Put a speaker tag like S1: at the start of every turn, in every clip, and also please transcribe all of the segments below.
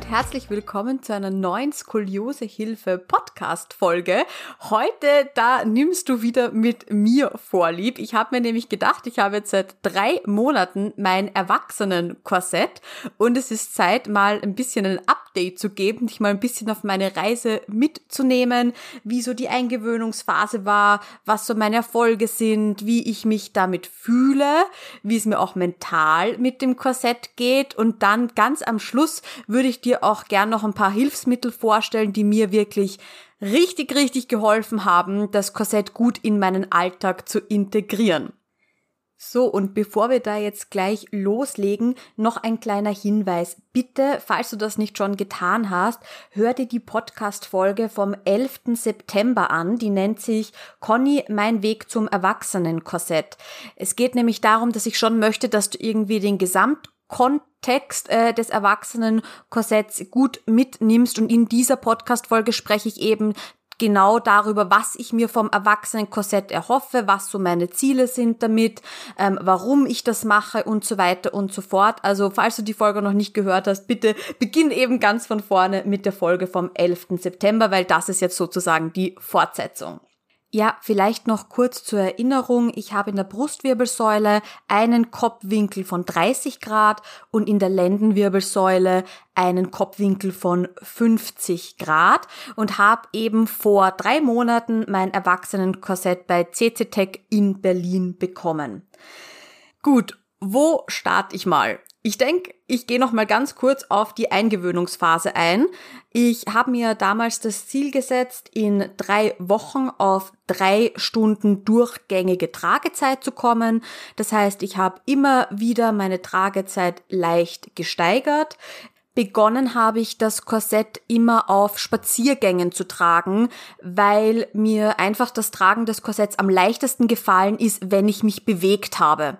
S1: Und herzlich willkommen zu einer neuen Skoliosehilfe Podcast Folge. Heute da nimmst du wieder mit mir vorlieb. Ich habe mir nämlich gedacht, ich habe jetzt seit drei Monaten mein Erwachsenenkorsett und es ist Zeit mal ein bisschen ein Update zu geben, dich mal ein bisschen auf meine Reise mitzunehmen, wie so die Eingewöhnungsphase war, was so meine Erfolge sind, wie ich mich damit fühle, wie es mir auch mental mit dem Korsett geht und dann ganz am Schluss würde ich dir auch gern noch ein paar Hilfsmittel vorstellen, die mir wirklich richtig, richtig geholfen haben, das Korsett gut in meinen Alltag zu integrieren. So, und bevor wir da jetzt gleich loslegen, noch ein kleiner Hinweis. Bitte, falls du das nicht schon getan hast, hör dir die Podcast-Folge vom 11. September an. Die nennt sich Conny, mein Weg zum Erwachsenenkorsett. Es geht nämlich darum, dass ich schon möchte, dass du irgendwie den Gesamt Kontext äh, des Erwachsenen-Korsetts gut mitnimmst. Und in dieser Podcast-Folge spreche ich eben genau darüber, was ich mir vom Erwachsenen-Korsett erhoffe, was so meine Ziele sind damit, ähm, warum ich das mache und so weiter und so fort. Also falls du die Folge noch nicht gehört hast, bitte beginn eben ganz von vorne mit der Folge vom 11. September, weil das ist jetzt sozusagen die Fortsetzung. Ja, vielleicht noch kurz zur Erinnerung. Ich habe in der Brustwirbelsäule einen Kopfwinkel von 30 Grad und in der Lendenwirbelsäule einen Kopfwinkel von 50 Grad und habe eben vor drei Monaten mein Erwachsenenkorsett bei CCTech in Berlin bekommen. Gut, wo starte ich mal? Ich denke, ich gehe noch mal ganz kurz auf die Eingewöhnungsphase ein. Ich habe mir damals das Ziel gesetzt, in drei Wochen auf drei Stunden durchgängige Tragezeit zu kommen. Das heißt, ich habe immer wieder meine Tragezeit leicht gesteigert. Begonnen habe ich das Korsett immer auf Spaziergängen zu tragen, weil mir einfach das Tragen des Korsetts am leichtesten gefallen ist, wenn ich mich bewegt habe.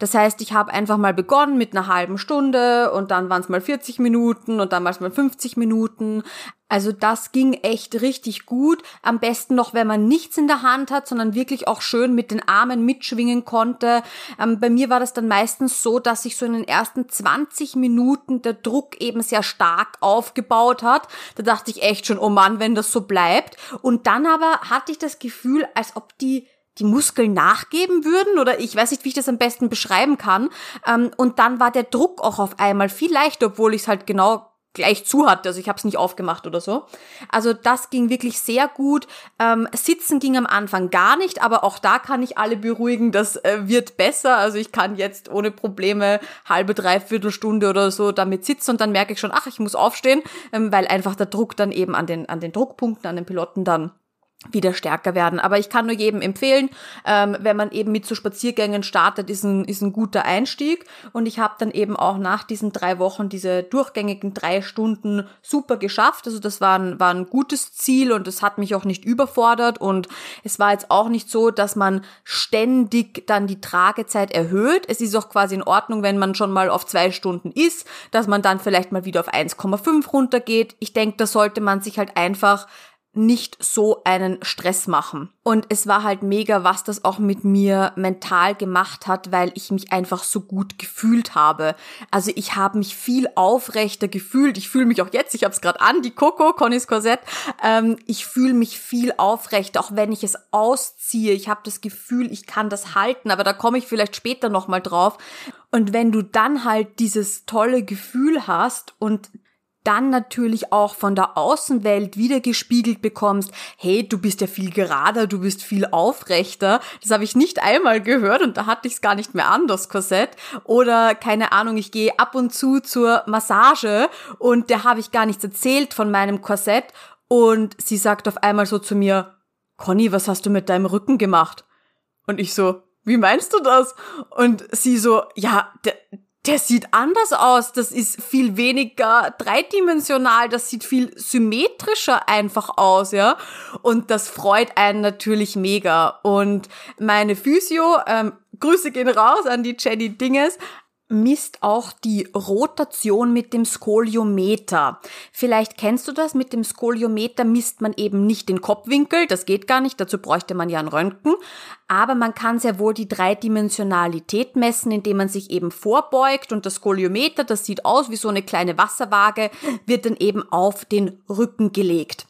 S1: Das heißt, ich habe einfach mal begonnen mit einer halben Stunde und dann waren es mal 40 Minuten und dann war es mal 50 Minuten. Also das ging echt richtig gut. Am besten noch, wenn man nichts in der Hand hat, sondern wirklich auch schön mit den Armen mitschwingen konnte. Ähm, bei mir war das dann meistens so, dass sich so in den ersten 20 Minuten der Druck eben sehr stark aufgebaut hat. Da dachte ich echt schon, oh Mann, wenn das so bleibt. Und dann aber hatte ich das Gefühl, als ob die die Muskeln nachgeben würden oder ich weiß nicht, wie ich das am besten beschreiben kann. Ähm, und dann war der Druck auch auf einmal viel leichter, obwohl ich es halt genau gleich zu hatte. Also ich habe es nicht aufgemacht oder so. Also das ging wirklich sehr gut. Ähm, Sitzen ging am Anfang gar nicht, aber auch da kann ich alle beruhigen, das äh, wird besser. Also ich kann jetzt ohne Probleme halbe, dreiviertel Stunde oder so damit sitzen und dann merke ich schon, ach, ich muss aufstehen, ähm, weil einfach der Druck dann eben an den, an den Druckpunkten, an den Piloten dann wieder stärker werden. Aber ich kann nur jedem empfehlen, ähm, wenn man eben mit so Spaziergängen startet, ist ein, ist ein guter Einstieg. Und ich habe dann eben auch nach diesen drei Wochen diese durchgängigen drei Stunden super geschafft. Also das war ein, war ein gutes Ziel und es hat mich auch nicht überfordert. Und es war jetzt auch nicht so, dass man ständig dann die Tragezeit erhöht. Es ist auch quasi in Ordnung, wenn man schon mal auf zwei Stunden ist, dass man dann vielleicht mal wieder auf 1,5 runtergeht. Ich denke, da sollte man sich halt einfach nicht so einen Stress machen. Und es war halt mega, was das auch mit mir mental gemacht hat, weil ich mich einfach so gut gefühlt habe. Also ich habe mich viel aufrechter gefühlt. Ich fühle mich auch jetzt, ich habe es gerade an, die Coco, Connys Korsett. Ähm, ich fühle mich viel aufrechter, auch wenn ich es ausziehe. Ich habe das Gefühl, ich kann das halten, aber da komme ich vielleicht später nochmal drauf. Und wenn du dann halt dieses tolle Gefühl hast und dann natürlich auch von der Außenwelt wiedergespiegelt bekommst, hey, du bist ja viel gerader, du bist viel aufrechter. Das habe ich nicht einmal gehört und da hatte ich es gar nicht mehr an, das Korsett. Oder keine Ahnung, ich gehe ab und zu zur Massage und der habe ich gar nichts erzählt von meinem Korsett und sie sagt auf einmal so zu mir, Conny, was hast du mit deinem Rücken gemacht? Und ich so, wie meinst du das? Und sie so, ja, der, der sieht anders aus. Das ist viel weniger dreidimensional. Das sieht viel symmetrischer einfach aus, ja. Und das freut einen natürlich mega. Und meine Physio, ähm, Grüße gehen raus an die Jenny Dinges, misst auch die Rotation mit dem Skoliometer. Vielleicht kennst du das, mit dem Skoliometer misst man eben nicht den Kopfwinkel, das geht gar nicht, dazu bräuchte man ja ein Röntgen, aber man kann sehr wohl die Dreidimensionalität messen, indem man sich eben vorbeugt und das Skoliometer, das sieht aus wie so eine kleine Wasserwaage, wird dann eben auf den Rücken gelegt.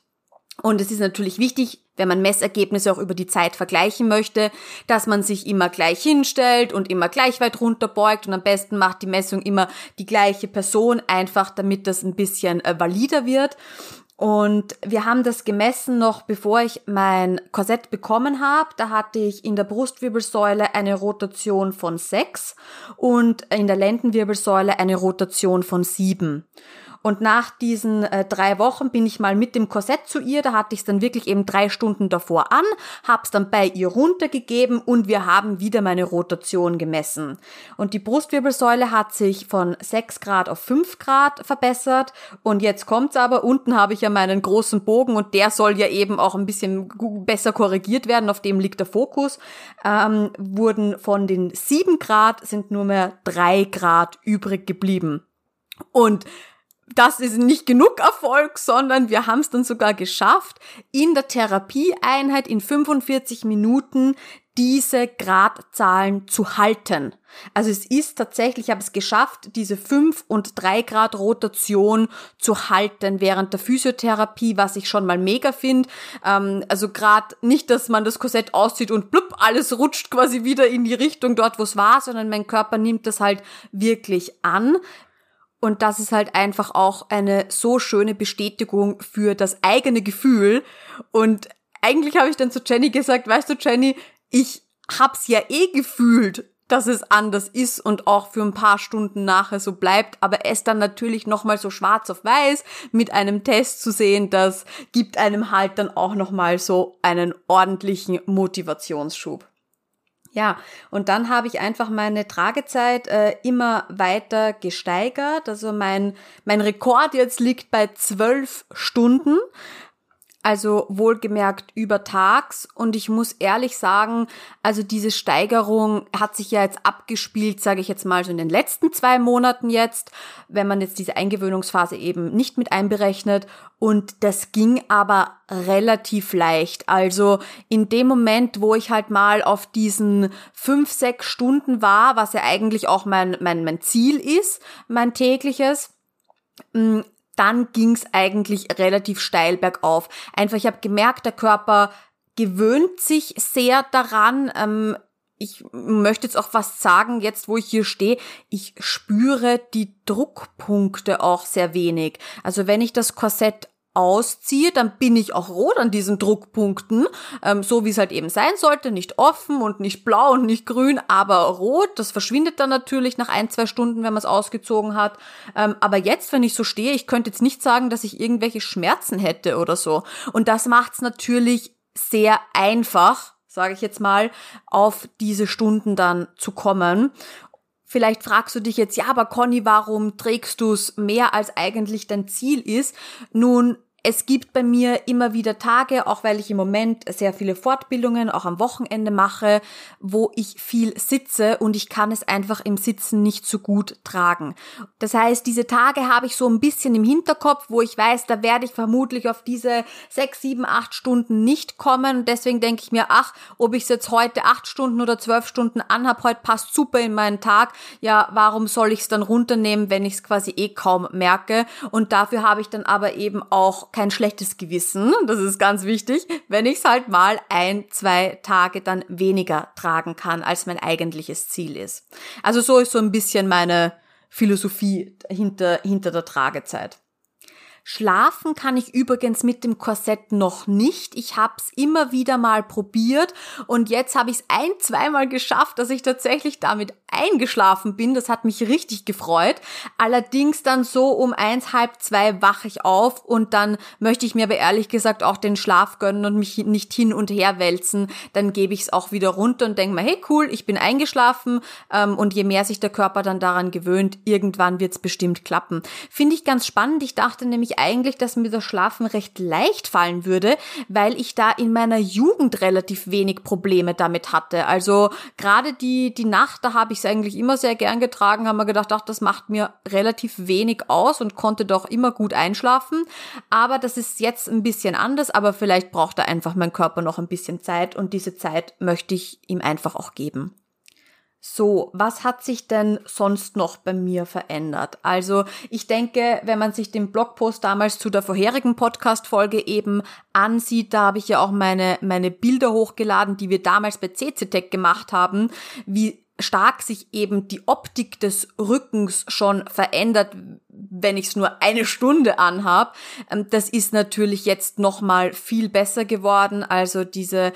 S1: Und es ist natürlich wichtig, wenn man Messergebnisse auch über die Zeit vergleichen möchte, dass man sich immer gleich hinstellt und immer gleich weit runterbeugt und am besten macht die Messung immer die gleiche Person, einfach damit das ein bisschen äh, valider wird. Und wir haben das gemessen noch bevor ich mein Korsett bekommen habe. Da hatte ich in der Brustwirbelsäule eine Rotation von sechs und in der Lendenwirbelsäule eine Rotation von sieben. Und nach diesen äh, drei Wochen bin ich mal mit dem Korsett zu ihr. Da hatte ich es dann wirklich eben drei Stunden davor an, hab's dann bei ihr runtergegeben und wir haben wieder meine Rotation gemessen. Und die Brustwirbelsäule hat sich von 6 Grad auf 5 Grad verbessert. Und jetzt kommt's aber, unten habe ich ja meinen großen Bogen und der soll ja eben auch ein bisschen besser korrigiert werden. Auf dem liegt der Fokus. Ähm, wurden von den 7 Grad sind nur mehr 3 Grad übrig geblieben. Und das ist nicht genug Erfolg, sondern wir haben es dann sogar geschafft, in der Therapieeinheit in 45 Minuten diese Gradzahlen zu halten. Also es ist tatsächlich, ich habe es geschafft, diese 5 und 3 Grad Rotation zu halten während der Physiotherapie, was ich schon mal mega finde. Ähm, also gerade nicht, dass man das Korsett auszieht und blub, alles rutscht quasi wieder in die Richtung dort, wo es war, sondern mein Körper nimmt das halt wirklich an. Und das ist halt einfach auch eine so schöne Bestätigung für das eigene Gefühl. Und eigentlich habe ich dann zu Jenny gesagt, weißt du, Jenny, ich hab's ja eh gefühlt, dass es anders ist und auch für ein paar Stunden nachher so bleibt, aber es dann natürlich nochmal so schwarz auf weiß mit einem Test zu sehen, das gibt einem halt dann auch nochmal so einen ordentlichen Motivationsschub. Ja, und dann habe ich einfach meine Tragezeit äh, immer weiter gesteigert. Also mein, mein Rekord jetzt liegt bei zwölf Stunden also wohlgemerkt übertags. Und ich muss ehrlich sagen, also diese Steigerung hat sich ja jetzt abgespielt, sage ich jetzt mal so in den letzten zwei Monaten jetzt, wenn man jetzt diese Eingewöhnungsphase eben nicht mit einberechnet. Und das ging aber relativ leicht. Also in dem Moment, wo ich halt mal auf diesen fünf, sechs Stunden war, was ja eigentlich auch mein, mein, mein Ziel ist, mein tägliches, mm, dann ging's eigentlich relativ steil bergauf. Einfach, ich habe gemerkt, der Körper gewöhnt sich sehr daran. Ähm, ich möchte jetzt auch fast sagen, jetzt wo ich hier stehe, ich spüre die Druckpunkte auch sehr wenig. Also wenn ich das Korsett ausziehe, dann bin ich auch rot an diesen Druckpunkten, ähm, so wie es halt eben sein sollte, nicht offen und nicht blau und nicht grün, aber rot. Das verschwindet dann natürlich nach ein, zwei Stunden, wenn man es ausgezogen hat. Ähm, aber jetzt, wenn ich so stehe, ich könnte jetzt nicht sagen, dass ich irgendwelche Schmerzen hätte oder so. Und das macht es natürlich sehr einfach, sage ich jetzt mal, auf diese Stunden dann zu kommen. Vielleicht fragst du dich jetzt, ja, aber Conny, warum trägst du es mehr als eigentlich dein Ziel ist? Nun, es gibt bei mir immer wieder Tage, auch weil ich im Moment sehr viele Fortbildungen auch am Wochenende mache, wo ich viel sitze und ich kann es einfach im Sitzen nicht so gut tragen. Das heißt, diese Tage habe ich so ein bisschen im Hinterkopf, wo ich weiß, da werde ich vermutlich auf diese sechs, sieben, acht Stunden nicht kommen. Und deswegen denke ich mir, ach, ob ich es jetzt heute acht Stunden oder zwölf Stunden anhab, heute passt super in meinen Tag. Ja, warum soll ich es dann runternehmen, wenn ich es quasi eh kaum merke? Und dafür habe ich dann aber eben auch kein schlechtes Gewissen, das ist ganz wichtig, wenn ich es halt mal ein, zwei Tage dann weniger tragen kann, als mein eigentliches Ziel ist. Also so ist so ein bisschen meine Philosophie hinter, hinter der Tragezeit. Schlafen kann ich übrigens mit dem Korsett noch nicht. Ich habe es immer wieder mal probiert und jetzt habe ich es ein, zweimal geschafft, dass ich tatsächlich damit eingeschlafen bin. Das hat mich richtig gefreut. Allerdings dann so um eins, halb zwei wache ich auf und dann möchte ich mir aber ehrlich gesagt auch den Schlaf gönnen und mich nicht hin und her wälzen. Dann gebe ich es auch wieder runter und denke mir, hey cool, ich bin eingeschlafen ähm, und je mehr sich der Körper dann daran gewöhnt, irgendwann wird es bestimmt klappen. Finde ich ganz spannend. Ich dachte nämlich ich eigentlich, dass mir das Schlafen recht leicht fallen würde, weil ich da in meiner Jugend relativ wenig Probleme damit hatte. Also gerade die, die Nacht, da habe ich es eigentlich immer sehr gern getragen, haben wir gedacht, ach, das macht mir relativ wenig aus und konnte doch immer gut einschlafen. Aber das ist jetzt ein bisschen anders, aber vielleicht braucht da einfach mein Körper noch ein bisschen Zeit und diese Zeit möchte ich ihm einfach auch geben. So, was hat sich denn sonst noch bei mir verändert? Also, ich denke, wenn man sich den Blogpost damals zu der vorherigen Podcast-Folge eben ansieht, da habe ich ja auch meine, meine Bilder hochgeladen, die wir damals bei CCTech gemacht haben, wie stark sich eben die Optik des Rückens schon verändert, wenn ich es nur eine Stunde anhab. Ähm, das ist natürlich jetzt nochmal viel besser geworden. Also diese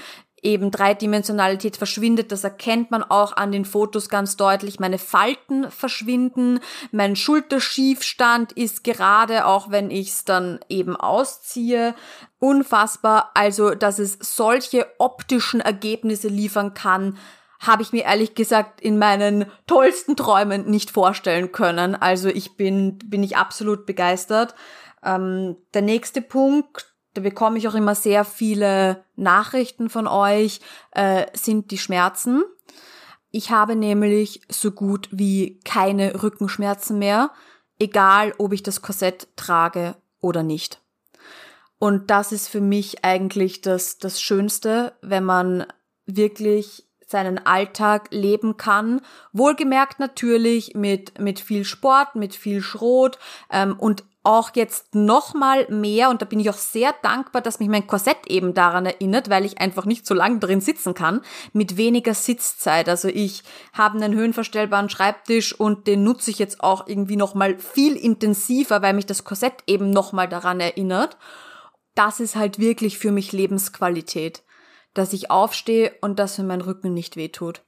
S1: eben Dreidimensionalität verschwindet. Das erkennt man auch an den Fotos ganz deutlich. Meine Falten verschwinden, mein Schulterschiefstand ist gerade, auch wenn ich es dann eben ausziehe. Unfassbar. Also, dass es solche optischen Ergebnisse liefern kann, habe ich mir ehrlich gesagt in meinen tollsten Träumen nicht vorstellen können. Also ich bin, bin ich absolut begeistert. Ähm, der nächste Punkt, da bekomme ich auch immer sehr viele Nachrichten von euch, äh, sind die Schmerzen. Ich habe nämlich so gut wie keine Rückenschmerzen mehr, egal ob ich das Korsett trage oder nicht. Und das ist für mich eigentlich das, das Schönste, wenn man wirklich seinen Alltag leben kann. Wohlgemerkt natürlich mit, mit viel Sport, mit viel Schrot ähm, und auch jetzt noch mal mehr und da bin ich auch sehr dankbar, dass mich mein Korsett eben daran erinnert, weil ich einfach nicht so lange drin sitzen kann, mit weniger Sitzzeit. Also ich habe einen höhenverstellbaren Schreibtisch und den nutze ich jetzt auch irgendwie noch mal viel intensiver, weil mich das Korsett eben noch mal daran erinnert. Das ist halt wirklich für mich Lebensqualität, dass ich aufstehe und dass mir mein Rücken nicht wehtut.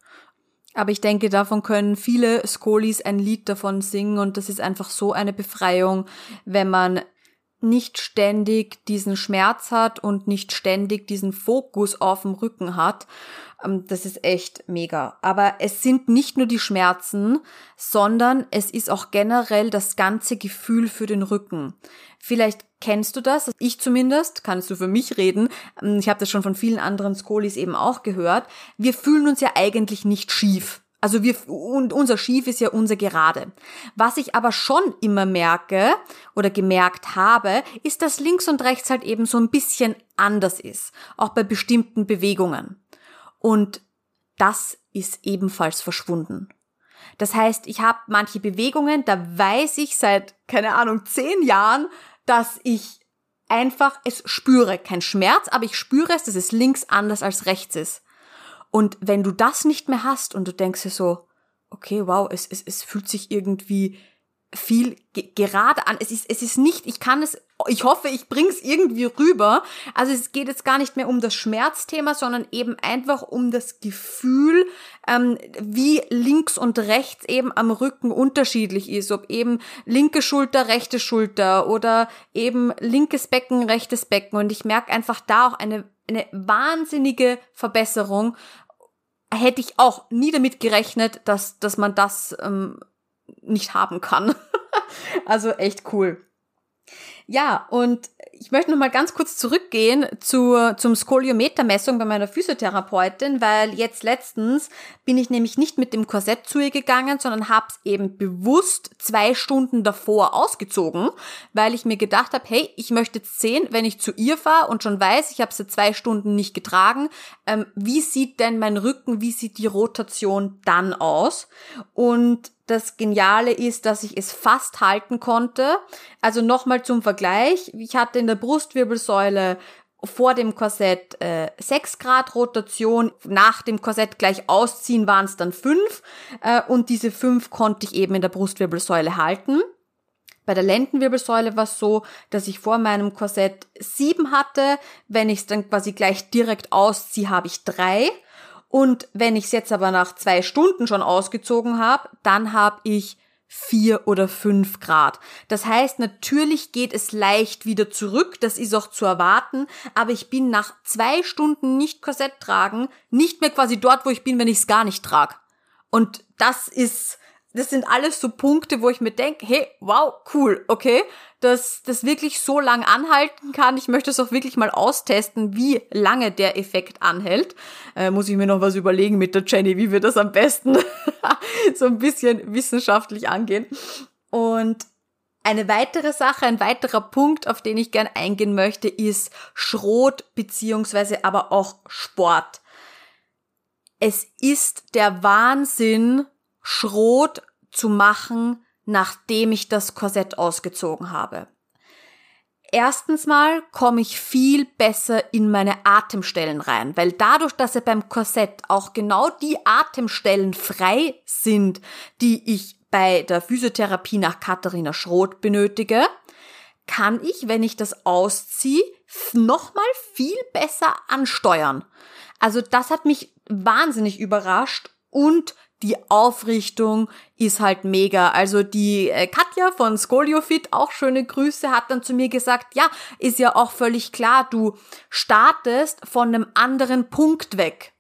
S1: Aber ich denke, davon können viele Skolis ein Lied davon singen und das ist einfach so eine Befreiung, wenn man nicht ständig diesen Schmerz hat und nicht ständig diesen Fokus auf dem Rücken hat. Ähm, das ist echt mega. Aber es sind nicht nur die Schmerzen, sondern es ist auch generell das ganze Gefühl für den Rücken. Vielleicht kennst du das, ich zumindest, kannst du für mich reden, ähm, ich habe das schon von vielen anderen Skolis eben auch gehört, wir fühlen uns ja eigentlich nicht schief. Also wir, und unser Schief ist ja unser Gerade. Was ich aber schon immer merke oder gemerkt habe, ist, dass links und rechts halt eben so ein bisschen anders ist. Auch bei bestimmten Bewegungen. Und das ist ebenfalls verschwunden. Das heißt, ich habe manche Bewegungen, da weiß ich seit, keine Ahnung, zehn Jahren, dass ich einfach es spüre. Kein Schmerz, aber ich spüre es, dass es links anders als rechts ist. Und wenn du das nicht mehr hast und du denkst dir so, okay, wow, es, es, es fühlt sich irgendwie viel ge gerade an. Es ist, es ist nicht, ich kann es, ich hoffe, ich bring's irgendwie rüber. Also es geht jetzt gar nicht mehr um das Schmerzthema, sondern eben einfach um das Gefühl, ähm, wie links und rechts eben am Rücken unterschiedlich ist. Ob eben linke Schulter, rechte Schulter oder eben linkes Becken, rechtes Becken. Und ich merke einfach da auch eine, eine wahnsinnige Verbesserung. Hätte ich auch nie damit gerechnet, dass, dass man das ähm, nicht haben kann. also echt cool. Ja, und ich möchte noch mal ganz kurz zurückgehen zu, zum Skoliometermessung bei meiner Physiotherapeutin, weil jetzt letztens bin ich nämlich nicht mit dem Korsett zu ihr gegangen, sondern habe es eben bewusst zwei Stunden davor ausgezogen, weil ich mir gedacht habe, hey, ich möchte jetzt sehen, wenn ich zu ihr fahre und schon weiß, ich habe sie zwei Stunden nicht getragen, ähm, wie sieht denn mein Rücken, wie sieht die Rotation dann aus? Und das Geniale ist, dass ich es fast halten konnte. Also nochmal zum Vergleich. Ich hatte in der Brustwirbelsäule vor dem Korsett äh, 6 Grad Rotation, nach dem Korsett gleich ausziehen waren es dann 5 äh, und diese 5 konnte ich eben in der Brustwirbelsäule halten. Bei der Lendenwirbelsäule war es so, dass ich vor meinem Korsett 7 hatte. Wenn ich es dann quasi gleich direkt ausziehe, habe ich 3. Und wenn ich es jetzt aber nach zwei Stunden schon ausgezogen habe, dann habe ich vier oder fünf Grad. Das heißt, natürlich geht es leicht wieder zurück, das ist auch zu erwarten, aber ich bin nach zwei Stunden nicht Korsett tragen, nicht mehr quasi dort, wo ich bin, wenn ich es gar nicht trage. Und das ist, das sind alles so Punkte, wo ich mir denke, hey, wow, cool, okay, dass das wirklich so lang anhalten kann. Ich möchte es auch wirklich mal austesten, wie lange der Effekt anhält. Äh, muss ich mir noch was überlegen mit der Jenny, wie wir das am besten so ein bisschen wissenschaftlich angehen. Und eine weitere Sache, ein weiterer Punkt, auf den ich gern eingehen möchte, ist Schrot beziehungsweise aber auch Sport. Es ist der Wahnsinn, Schrot zu machen, nachdem ich das Korsett ausgezogen habe. Erstens mal komme ich viel besser in meine Atemstellen rein, weil dadurch, dass er beim Korsett auch genau die Atemstellen frei sind, die ich bei der Physiotherapie nach Katharina Schroth benötige, kann ich, wenn ich das ausziehe, nochmal viel besser ansteuern. Also das hat mich wahnsinnig überrascht und die Aufrichtung ist halt mega. Also die äh, Katja von Scoliofit, auch schöne Grüße, hat dann zu mir gesagt, ja, ist ja auch völlig klar, du startest von einem anderen Punkt weg.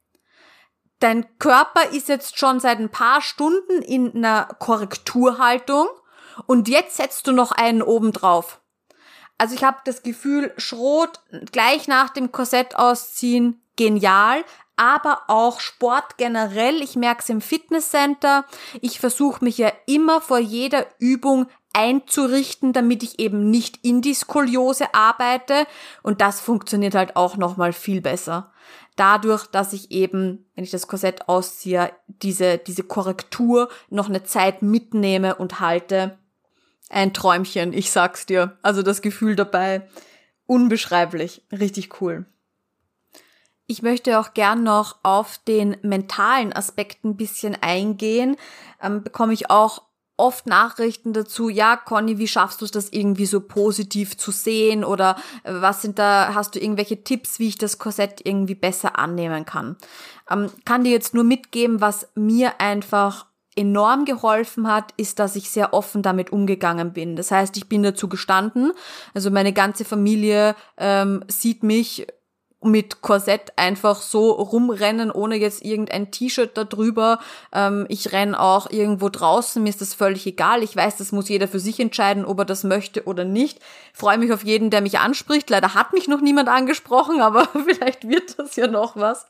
S1: Dein Körper ist jetzt schon seit ein paar Stunden in einer Korrekturhaltung und jetzt setzt du noch einen oben drauf. Also ich habe das Gefühl, Schrot gleich nach dem Korsett ausziehen, genial, aber auch Sport generell. Ich merke es im Fitnesscenter. Ich versuche mich ja immer vor jeder Übung einzurichten, damit ich eben nicht in die Skoliose arbeite. Und das funktioniert halt auch nochmal viel besser. Dadurch, dass ich eben, wenn ich das Korsett ausziehe, diese, diese Korrektur noch eine Zeit mitnehme und halte. Ein Träumchen, ich sag's dir. Also das Gefühl dabei, unbeschreiblich. Richtig cool. Ich möchte auch gern noch auf den mentalen Aspekt ein bisschen eingehen. Ähm, bekomme ich auch oft Nachrichten dazu, ja, Conny, wie schaffst du es, das irgendwie so positiv zu sehen? Oder äh, was sind da, hast du irgendwelche Tipps, wie ich das Korsett irgendwie besser annehmen kann? Ähm, kann dir jetzt nur mitgeben, was mir einfach enorm geholfen hat, ist, dass ich sehr offen damit umgegangen bin. Das heißt, ich bin dazu gestanden. Also meine ganze Familie ähm, sieht mich mit Korsett einfach so rumrennen, ohne jetzt irgendein T-Shirt darüber. Ähm, ich renn auch irgendwo draußen, mir ist das völlig egal. Ich weiß, das muss jeder für sich entscheiden, ob er das möchte oder nicht. Freue mich auf jeden, der mich anspricht. Leider hat mich noch niemand angesprochen, aber vielleicht wird das ja noch was.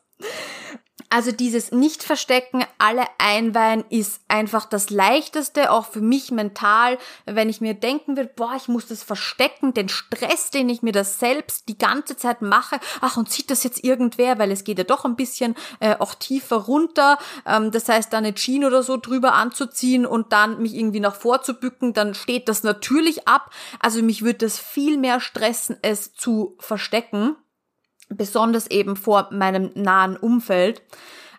S1: Also dieses Nicht-Verstecken, alle einweihen ist einfach das Leichteste, auch für mich mental, wenn ich mir denken will, boah, ich muss das verstecken, den Stress, den ich mir das selbst die ganze Zeit mache, ach, und sieht das jetzt irgendwer, weil es geht ja doch ein bisschen äh, auch tiefer runter, ähm, das heißt, da eine Jeans oder so drüber anzuziehen und dann mich irgendwie nach vorzubücken, dann steht das natürlich ab. Also mich würde das viel mehr stressen, es zu verstecken besonders eben vor meinem nahen Umfeld.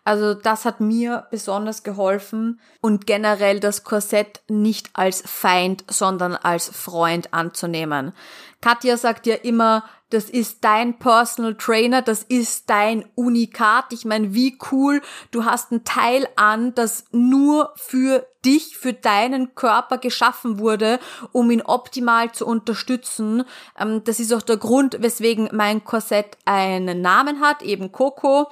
S1: Also das hat mir besonders geholfen und generell das Korsett nicht als Feind, sondern als Freund anzunehmen. Katja sagt ja immer, das ist dein Personal Trainer, das ist dein Unikat. Ich meine, wie cool, du hast ein Teil an, das nur für dich, für deinen Körper geschaffen wurde, um ihn optimal zu unterstützen. Ähm, das ist auch der Grund, weswegen mein Korsett einen Namen hat, eben Coco.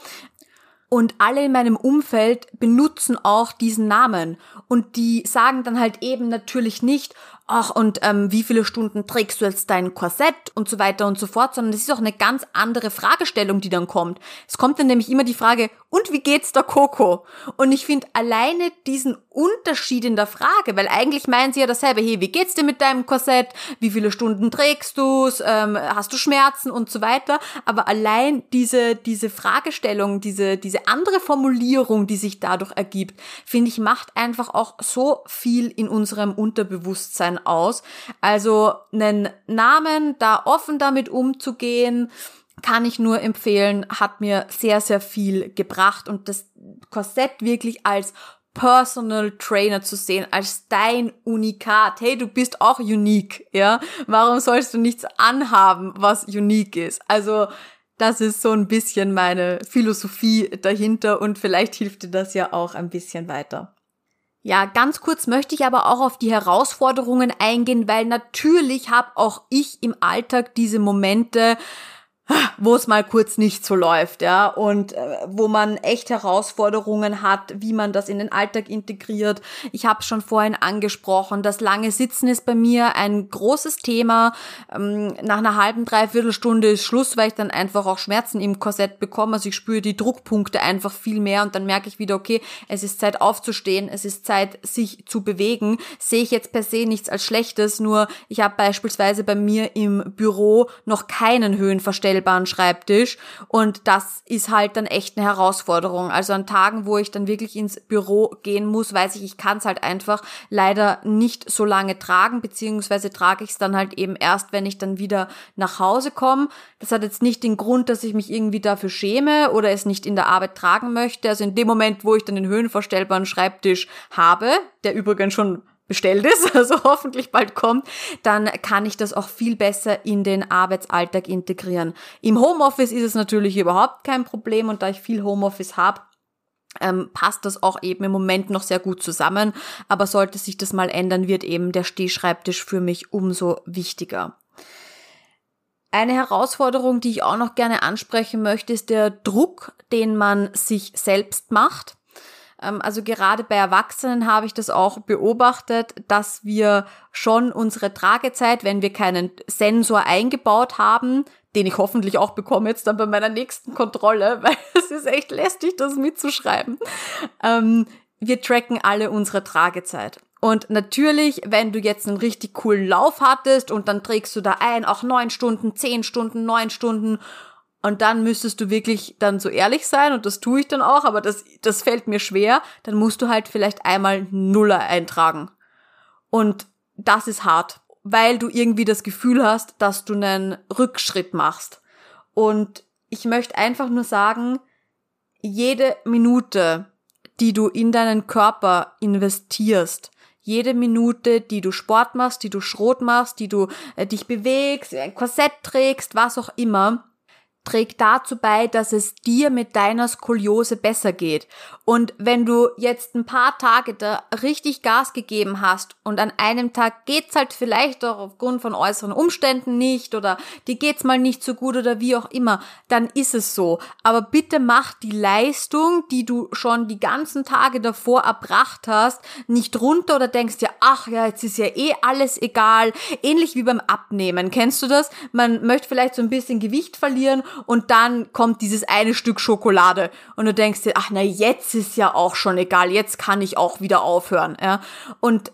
S1: Und alle in meinem Umfeld benutzen auch diesen Namen. Und die sagen dann halt eben natürlich nicht, ach, und ähm, wie viele Stunden trägst du jetzt dein Korsett und so weiter und so fort, sondern das ist auch eine ganz andere Fragestellung, die dann kommt. Es kommt dann nämlich immer die Frage, und wie geht's der Coco? Und ich finde alleine diesen Unterschied in der Frage, weil eigentlich meinen sie ja dasselbe, hey, wie geht's dir mit deinem Korsett? Wie viele Stunden trägst du's? Ähm, hast du Schmerzen und so weiter? Aber allein diese, diese Fragestellung, diese, diese andere Formulierung, die sich dadurch ergibt, finde ich, macht einfach auch so viel in unserem Unterbewusstsein aus. Also einen Namen, da offen damit umzugehen, kann ich nur empfehlen, hat mir sehr, sehr viel gebracht und das Korsett wirklich als Personal Trainer zu sehen, als dein Unikat. Hey, du bist auch unique, ja? Warum sollst du nichts anhaben, was unique ist? Also, das ist so ein bisschen meine Philosophie dahinter und vielleicht hilft dir das ja auch ein bisschen weiter. Ja, ganz kurz möchte ich aber auch auf die Herausforderungen eingehen, weil natürlich habe auch ich im Alltag diese Momente, wo es mal kurz nicht so läuft, ja, und äh, wo man echt Herausforderungen hat, wie man das in den Alltag integriert. Ich habe schon vorhin angesprochen, das lange Sitzen ist bei mir ein großes Thema. Ähm, nach einer halben, dreiviertel Stunde ist Schluss, weil ich dann einfach auch Schmerzen im Korsett bekomme. Also ich spüre die Druckpunkte einfach viel mehr und dann merke ich wieder, okay, es ist Zeit aufzustehen, es ist Zeit, sich zu bewegen. Sehe ich jetzt per se nichts als Schlechtes, nur ich habe beispielsweise bei mir im Büro noch keinen höhenverstellbaren Schreibtisch und das ist halt dann echt eine Herausforderung. Also an Tagen, wo ich dann wirklich ins Büro gehen muss, weiß ich, ich kann es halt einfach leider nicht so lange tragen, beziehungsweise trage ich es dann halt eben erst, wenn ich dann wieder nach Hause komme. Das hat jetzt nicht den Grund, dass ich mich irgendwie dafür schäme oder es nicht in der Arbeit tragen möchte. Also in dem Moment, wo ich dann den höhenverstellbaren Schreibtisch habe, der übrigens schon bestellt ist, also hoffentlich bald kommt, dann kann ich das auch viel besser in den Arbeitsalltag integrieren. Im Homeoffice ist es natürlich überhaupt kein Problem und da ich viel Homeoffice habe, ähm, passt das auch eben im Moment noch sehr gut zusammen. Aber sollte sich das mal ändern, wird eben der Stehschreibtisch für mich umso wichtiger. Eine Herausforderung, die ich auch noch gerne ansprechen möchte, ist der Druck, den man sich selbst macht. Ähm, also gerade bei Erwachsenen habe ich das auch beobachtet, dass wir schon unsere Tragezeit, wenn wir keinen Sensor eingebaut haben, den ich hoffentlich auch bekomme jetzt dann bei meiner nächsten Kontrolle, weil es ist echt lästig, das mitzuschreiben. Ähm, wir tracken alle unsere Tragezeit. Und natürlich, wenn du jetzt einen richtig coolen Lauf hattest und dann trägst du da ein, auch neun Stunden, zehn Stunden, neun Stunden und dann müsstest du wirklich dann so ehrlich sein und das tue ich dann auch, aber das, das fällt mir schwer. Dann musst du halt vielleicht einmal Nuller eintragen. Und das ist hart, weil du irgendwie das Gefühl hast, dass du einen Rückschritt machst. Und ich möchte einfach nur sagen, jede Minute, die du in deinen Körper investierst, jede Minute, die du Sport machst, die du Schrot machst, die du äh, dich bewegst, ein Korsett trägst, was auch immer, trägt dazu bei, dass es dir mit deiner Skoliose besser geht. Und wenn du jetzt ein paar Tage da richtig Gas gegeben hast und an einem Tag geht's halt vielleicht auch aufgrund von äußeren Umständen nicht oder dir geht's mal nicht so gut oder wie auch immer, dann ist es so. Aber bitte mach die Leistung, die du schon die ganzen Tage davor erbracht hast, nicht runter oder denkst dir, ach ja, jetzt ist ja eh alles egal. Ähnlich wie beim Abnehmen. Kennst du das? Man möchte vielleicht so ein bisschen Gewicht verlieren und dann kommt dieses eine Stück Schokolade und du denkst dir, ach na, jetzt ist ja auch schon egal, jetzt kann ich auch wieder aufhören, ja. Und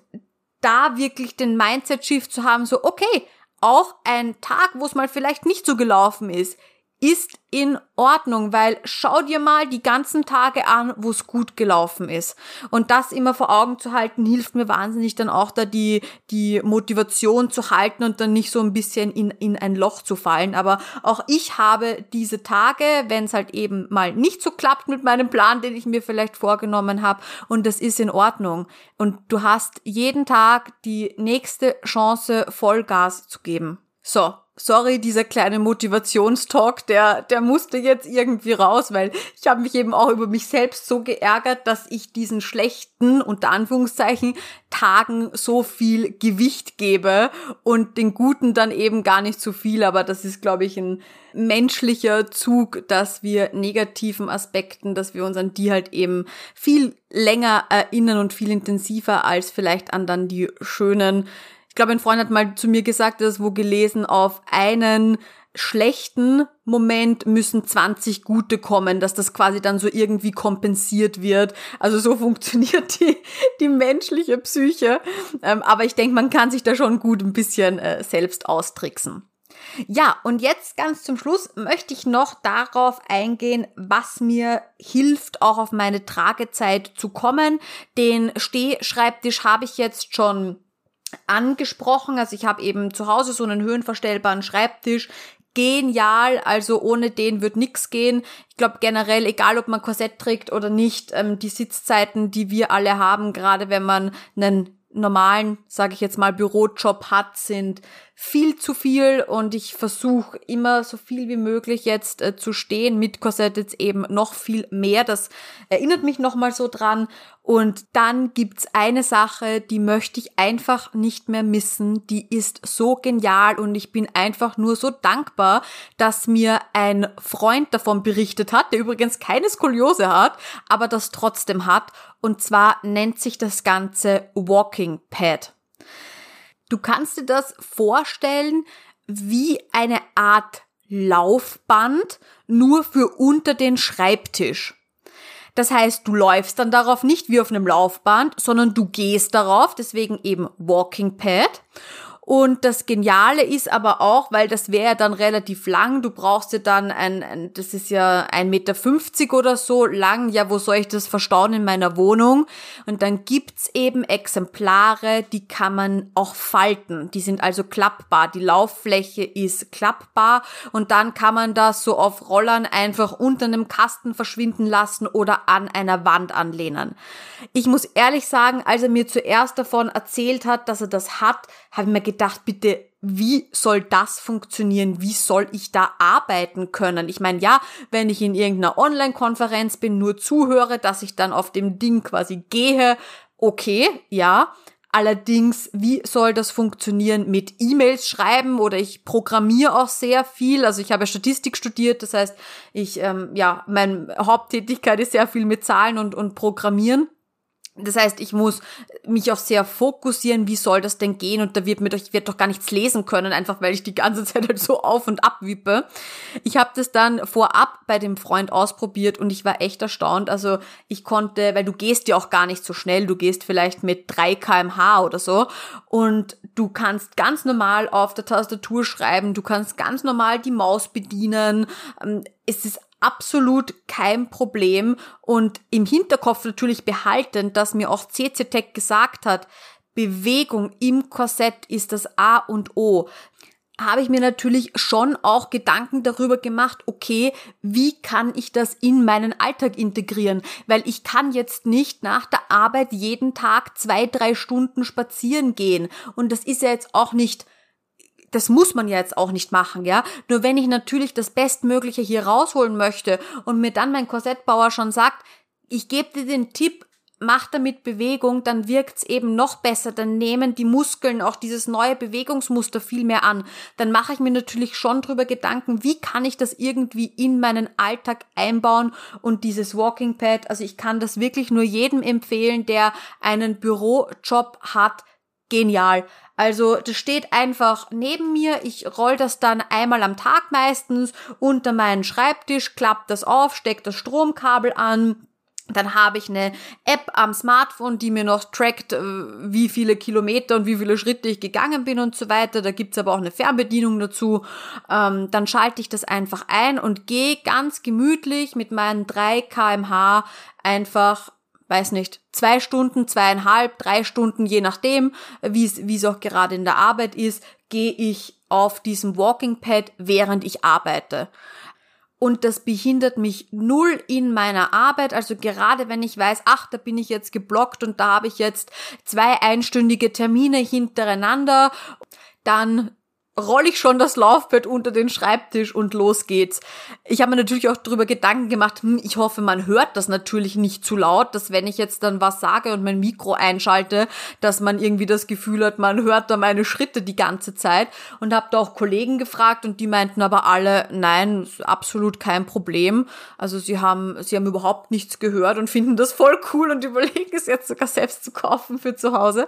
S1: da wirklich den Mindset-Shift zu haben, so, okay, auch ein Tag, wo es mal vielleicht nicht so gelaufen ist, ist in Ordnung, weil schau dir mal die ganzen Tage an, wo es gut gelaufen ist. Und das immer vor Augen zu halten, hilft mir wahnsinnig dann auch da die, die Motivation zu halten und dann nicht so ein bisschen in, in ein Loch zu fallen. Aber auch ich habe diese Tage, wenn es halt eben mal nicht so klappt mit meinem Plan, den ich mir vielleicht vorgenommen habe. Und das ist in Ordnung. Und du hast jeden Tag die nächste Chance, Vollgas zu geben. So, sorry, dieser kleine Motivationstalk, der, der musste jetzt irgendwie raus, weil ich habe mich eben auch über mich selbst so geärgert, dass ich diesen schlechten, unter Anführungszeichen, Tagen so viel Gewicht gebe und den guten dann eben gar nicht so viel. Aber das ist, glaube ich, ein menschlicher Zug, dass wir negativen Aspekten, dass wir uns an die halt eben viel länger erinnern und viel intensiver als vielleicht an dann die schönen ich glaube, ein Freund hat mal zu mir gesagt, hat wo gelesen, auf einen schlechten Moment müssen 20 gute kommen, dass das quasi dann so irgendwie kompensiert wird. Also so funktioniert die, die menschliche Psyche. Ähm, aber ich denke, man kann sich da schon gut ein bisschen äh, selbst austricksen. Ja, und jetzt ganz zum Schluss möchte ich noch darauf eingehen, was mir hilft, auch auf meine Tragezeit zu kommen. Den Stehschreibtisch habe ich jetzt schon angesprochen. Also ich habe eben zu Hause so einen höhenverstellbaren Schreibtisch. Genial, also ohne den wird nix gehen. Ich glaube generell, egal ob man Korsett trägt oder nicht, ähm, die Sitzzeiten, die wir alle haben, gerade wenn man einen normalen, sage ich jetzt mal, Bürojob hat, sind viel zu viel und ich versuche immer so viel wie möglich jetzt äh, zu stehen. Mit Korsett jetzt eben noch viel mehr. Das erinnert mich nochmal so dran. Und dann gibt's eine Sache, die möchte ich einfach nicht mehr missen. Die ist so genial und ich bin einfach nur so dankbar, dass mir ein Freund davon berichtet hat, der übrigens keine Skoliose hat, aber das trotzdem hat. Und zwar nennt sich das Ganze Walking Pad. Du kannst dir das vorstellen wie eine Art Laufband, nur für unter den Schreibtisch. Das heißt, du läufst dann darauf nicht wie auf einem Laufband, sondern du gehst darauf, deswegen eben Walking Pad. Und das Geniale ist aber auch, weil das wäre ja dann relativ lang, du brauchst ja dann ein, ein das ist ja ein Meter fünfzig oder so lang, ja, wo soll ich das verstauen in meiner Wohnung? Und dann gibt's eben Exemplare, die kann man auch falten. Die sind also klappbar. Die Lauffläche ist klappbar und dann kann man das so auf Rollern einfach unter einem Kasten verschwinden lassen oder an einer Wand anlehnen. Ich muss ehrlich sagen, als er mir zuerst davon erzählt hat, dass er das hat, habe ich mir gedacht, bitte, wie soll das funktionieren? Wie soll ich da arbeiten können? Ich meine, ja, wenn ich in irgendeiner Online-Konferenz bin, nur zuhöre, dass ich dann auf dem Ding quasi gehe, okay, ja. Allerdings, wie soll das funktionieren mit E-Mails schreiben oder ich programmiere auch sehr viel. Also ich habe Statistik studiert, das heißt, ich ähm, ja, meine Haupttätigkeit ist sehr viel mit Zahlen und und Programmieren. Das heißt, ich muss mich auch sehr fokussieren, wie soll das denn gehen? Und da wird mir doch, ich werde doch gar nichts lesen können, einfach weil ich die ganze Zeit halt so auf und ab wippe. Ich habe das dann vorab bei dem Freund ausprobiert und ich war echt erstaunt. Also ich konnte, weil du gehst ja auch gar nicht so schnell, du gehst vielleicht mit 3 kmh oder so und du kannst ganz normal auf der Tastatur schreiben, du kannst ganz normal die Maus bedienen. Ähm, es ist absolut kein Problem und im Hinterkopf natürlich behalten, dass mir auch CC gesagt hat, Bewegung im Korsett ist das A und O habe ich mir natürlich schon auch Gedanken darüber gemacht, okay, wie kann ich das in meinen Alltag integrieren? Weil ich kann jetzt nicht nach der Arbeit jeden Tag zwei, drei Stunden spazieren gehen. Und das ist ja jetzt auch nicht das muss man ja jetzt auch nicht machen, ja. Nur wenn ich natürlich das Bestmögliche hier rausholen möchte und mir dann mein Korsettbauer schon sagt, ich gebe dir den Tipp, mach damit Bewegung, dann wirkt's eben noch besser, dann nehmen die Muskeln auch dieses neue Bewegungsmuster viel mehr an. Dann mache ich mir natürlich schon drüber Gedanken, wie kann ich das irgendwie in meinen Alltag einbauen und dieses Walking Pad, also ich kann das wirklich nur jedem empfehlen, der einen Bürojob hat, genial. Also das steht einfach neben mir, ich roll das dann einmal am Tag meistens unter meinen Schreibtisch, klapp das auf, steck das Stromkabel an, dann habe ich eine App am Smartphone, die mir noch trackt, äh, wie viele Kilometer und wie viele Schritte ich gegangen bin und so weiter. Da gibt's aber auch eine Fernbedienung dazu. Ähm, dann schalte ich das einfach ein und gehe ganz gemütlich mit meinen 3 kmh einfach weiß nicht, zwei Stunden, zweieinhalb, drei Stunden, je nachdem, wie es, auch gerade in der Arbeit ist, gehe ich auf diesem Walking Pad, während ich arbeite. Und das behindert mich null in meiner Arbeit. Also gerade wenn ich weiß, ach, da bin ich jetzt geblockt und da habe ich jetzt zwei einstündige Termine hintereinander, dann roll ich schon das Laufbett unter den Schreibtisch und los geht's. Ich habe mir natürlich auch darüber Gedanken gemacht, hm, ich hoffe, man hört das natürlich nicht zu laut, dass wenn ich jetzt dann was sage und mein Mikro einschalte, dass man irgendwie das Gefühl hat, man hört da meine Schritte die ganze Zeit und habe da auch Kollegen gefragt und die meinten aber alle, nein, absolut kein Problem. Also sie haben sie haben überhaupt nichts gehört und finden das voll cool und überlegen es jetzt sogar selbst zu kaufen für zu Hause.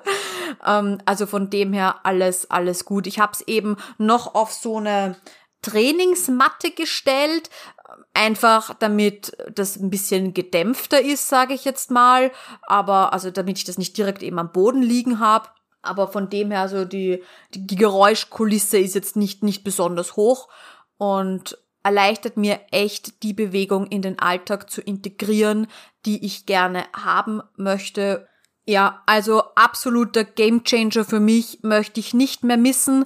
S1: Ähm, also von dem her alles alles gut. Ich habe es eben noch auf so eine Trainingsmatte gestellt, einfach damit das ein bisschen gedämpfter ist, sage ich jetzt mal, aber also damit ich das nicht direkt eben am Boden liegen habe. Aber von dem her, so die, die, die Geräuschkulisse ist jetzt nicht, nicht besonders hoch und erleichtert mir echt die Bewegung in den Alltag zu integrieren, die ich gerne haben möchte. Ja, also absoluter Gamechanger für mich möchte ich nicht mehr missen.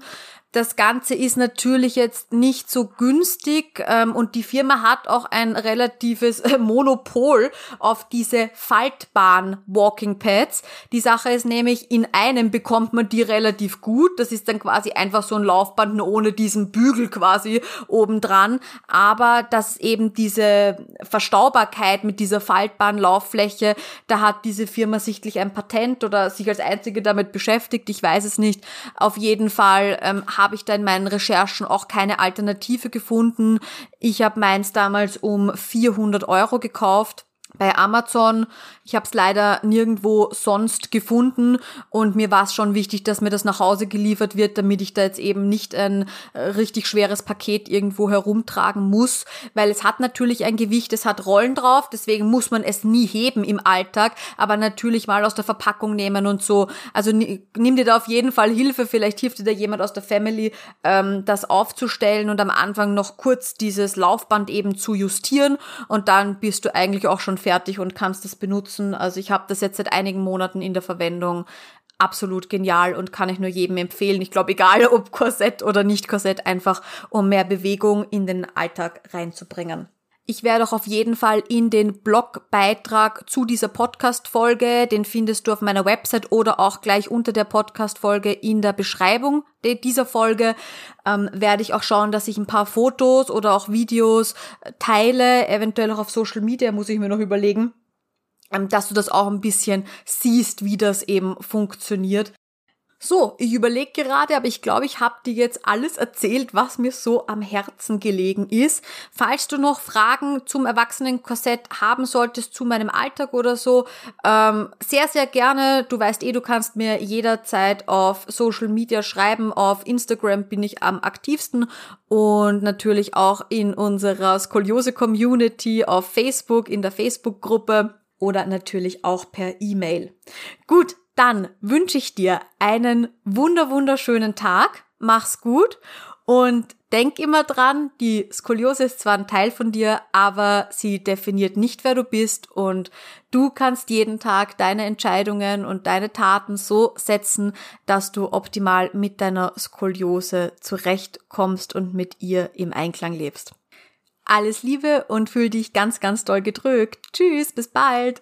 S1: Das Ganze ist natürlich jetzt nicht so günstig ähm, und die Firma hat auch ein relatives äh, Monopol auf diese faltbaren Walking Pads. Die Sache ist nämlich, in einem bekommt man die relativ gut. Das ist dann quasi einfach so ein Laufband nur ohne diesen Bügel quasi obendran. Aber dass eben diese Verstaubarkeit mit dieser faltbaren Lauffläche, da hat diese Firma sichtlich ein Patent oder sich als einzige damit beschäftigt. Ich weiß es nicht. Auf jeden Fall ähm, habe ich da in meinen Recherchen auch keine Alternative gefunden. Ich habe meins damals um 400 Euro gekauft bei Amazon. Ich habe es leider nirgendwo sonst gefunden und mir war es schon wichtig, dass mir das nach Hause geliefert wird, damit ich da jetzt eben nicht ein äh, richtig schweres Paket irgendwo herumtragen muss, weil es hat natürlich ein Gewicht, es hat Rollen drauf, deswegen muss man es nie heben im Alltag, aber natürlich mal aus der Verpackung nehmen und so. Also nimm dir da auf jeden Fall Hilfe, vielleicht hilft dir da jemand aus der Family, ähm, das aufzustellen und am Anfang noch kurz dieses Laufband eben zu justieren und dann bist du eigentlich auch schon fertig und kannst es benutzen. Also ich habe das jetzt seit einigen Monaten in der Verwendung. Absolut genial und kann ich nur jedem empfehlen. Ich glaube, egal ob Korsett oder nicht Korsett, einfach um mehr Bewegung in den Alltag reinzubringen. Ich werde auch auf jeden Fall in den Blogbeitrag zu dieser Podcast-Folge, den findest du auf meiner Website oder auch gleich unter der Podcast-Folge in der Beschreibung dieser Folge, ähm, werde ich auch schauen, dass ich ein paar Fotos oder auch Videos äh, teile, eventuell auch auf Social Media, muss ich mir noch überlegen ähm, dass du das auch ein bisschen siehst, wie das eben funktioniert. So, ich überlege gerade, aber ich glaube, ich habe dir jetzt alles erzählt, was mir so am Herzen gelegen ist. Falls du noch Fragen zum Erwachsenenkorsett haben solltest, zu meinem Alltag oder so, ähm, sehr, sehr gerne. Du weißt eh, du kannst mir jederzeit auf Social Media schreiben. Auf Instagram bin ich am aktivsten und natürlich auch in unserer Skoliose-Community auf Facebook, in der Facebook-Gruppe oder natürlich auch per E-Mail. Gut, dann wünsche ich dir einen wunder wunderschönen Tag. Mach's gut und denk immer dran, die Skoliose ist zwar ein Teil von dir, aber sie definiert nicht, wer du bist und du kannst jeden Tag deine Entscheidungen und deine Taten so setzen, dass du optimal mit deiner Skoliose zurechtkommst und mit ihr im Einklang lebst. Alles Liebe und fühl dich ganz, ganz doll gedrückt. Tschüss, bis bald.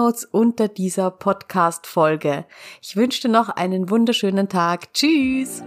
S1: Notes unter dieser Podcast-Folge. Ich wünsche dir noch einen wunderschönen Tag. Tschüss!